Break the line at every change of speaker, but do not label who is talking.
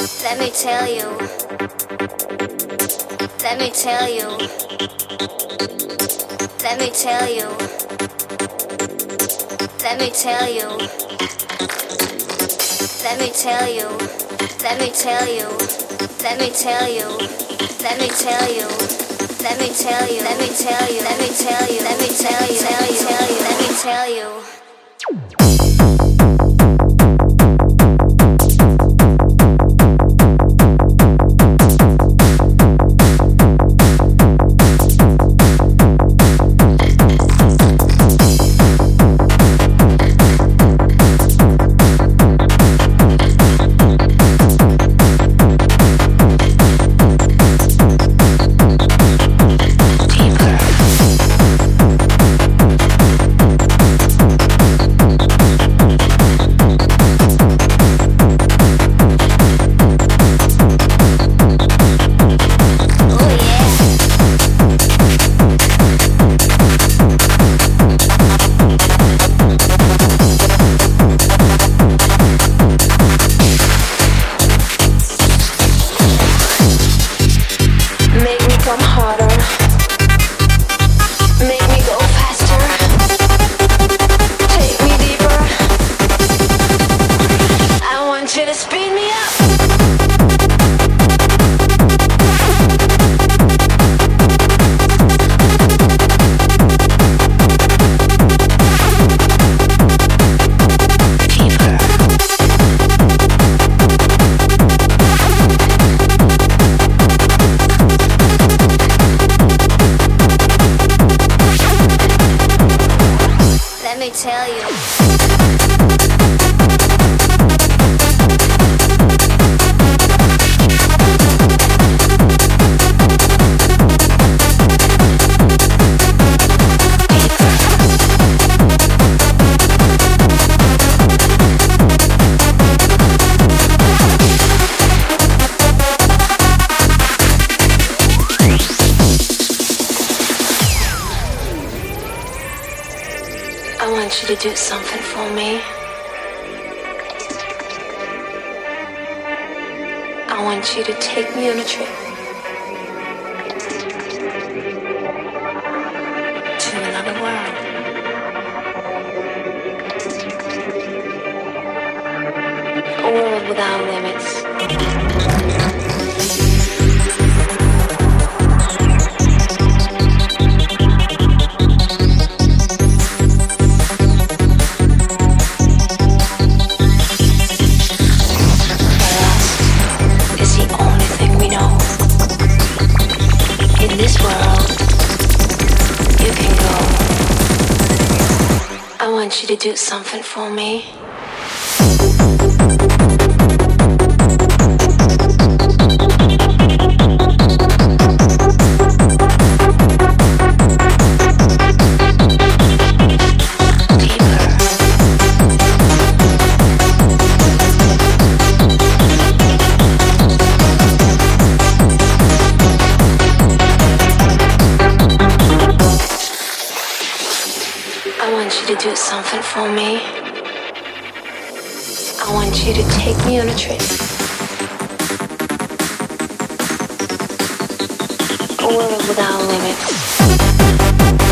Let me tell you. Let me tell you. Let me tell you. Let me tell you. Let me tell you. Let me tell you. Let me tell you. Let me tell you. Let me tell you. Let me tell you. Let me tell you. Let me tell you. Let me tell you. Let me tell you.
Want you to do something for me. I want you to take me on a trip to another world. A world without limits. To do something for me. To do something for me. I want you to take me on a trip. A world without limits.